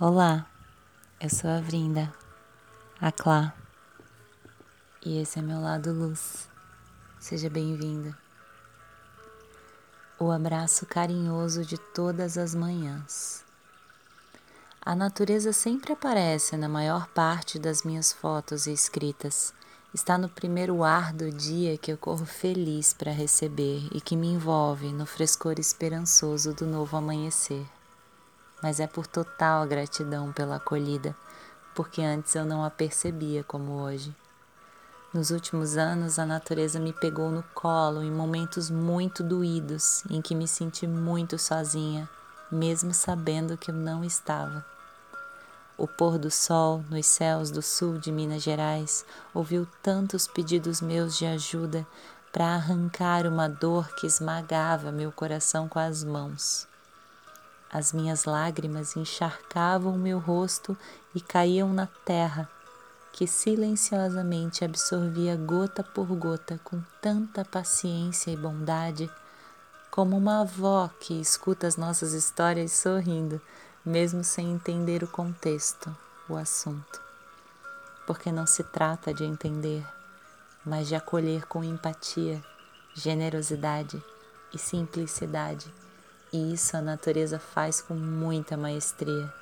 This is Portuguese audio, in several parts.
Olá, eu sou a Vrinda, a Clá, e esse é meu lado luz. Seja bem-vinda. O abraço carinhoso de todas as manhãs. A natureza sempre aparece na maior parte das minhas fotos e escritas. Está no primeiro ar do dia que eu corro feliz para receber e que me envolve no frescor esperançoso do novo amanhecer mas é por total gratidão pela acolhida, porque antes eu não a percebia como hoje. Nos últimos anos, a natureza me pegou no colo em momentos muito doídos, em que me senti muito sozinha, mesmo sabendo que eu não estava. O pôr do sol nos céus do sul de Minas Gerais ouviu tantos pedidos meus de ajuda para arrancar uma dor que esmagava meu coração com as mãos. As minhas lágrimas encharcavam meu rosto e caíam na terra, que silenciosamente absorvia gota por gota com tanta paciência e bondade, como uma avó que escuta as nossas histórias sorrindo, mesmo sem entender o contexto, o assunto. Porque não se trata de entender, mas de acolher com empatia, generosidade e simplicidade e isso a natureza faz com muita maestria.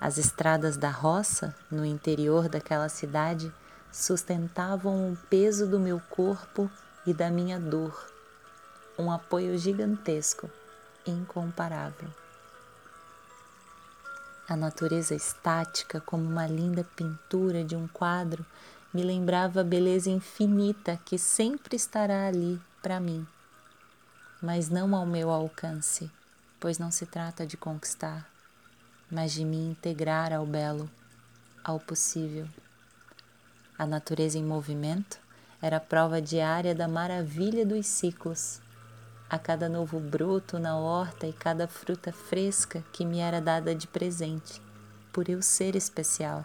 As estradas da roça, no interior daquela cidade, sustentavam o peso do meu corpo e da minha dor, um apoio gigantesco, incomparável. A natureza estática, como uma linda pintura de um quadro, me lembrava a beleza infinita que sempre estará ali para mim mas não ao meu alcance, pois não se trata de conquistar, mas de me integrar ao belo, ao possível. A natureza em movimento era prova diária da maravilha dos ciclos. A cada novo broto na horta e cada fruta fresca que me era dada de presente, por eu ser especial,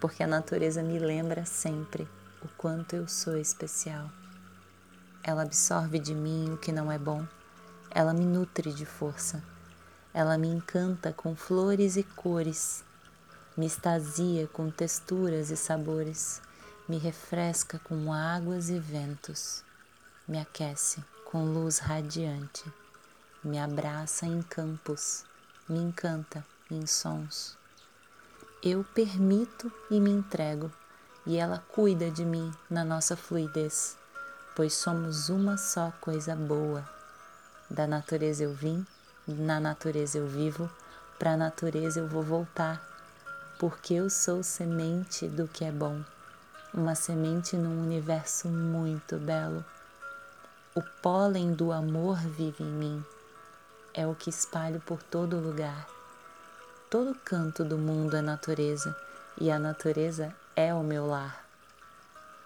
porque a natureza me lembra sempre o quanto eu sou especial. Ela absorve de mim o que não é bom. Ela me nutre de força. Ela me encanta com flores e cores. Me extasia com texturas e sabores. Me refresca com águas e ventos. Me aquece com luz radiante. Me abraça em campos. Me encanta em sons. Eu permito e me entrego, e ela cuida de mim na nossa fluidez pois somos uma só coisa boa. Da natureza eu vim, na natureza eu vivo, para a natureza eu vou voltar, porque eu sou semente do que é bom, uma semente num universo muito belo. O pólen do amor vive em mim, é o que espalho por todo lugar. Todo canto do mundo é natureza e a natureza é o meu lar.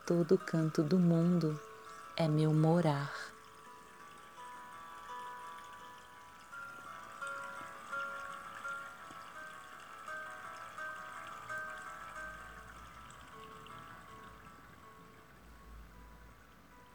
Todo canto do mundo é meu morar.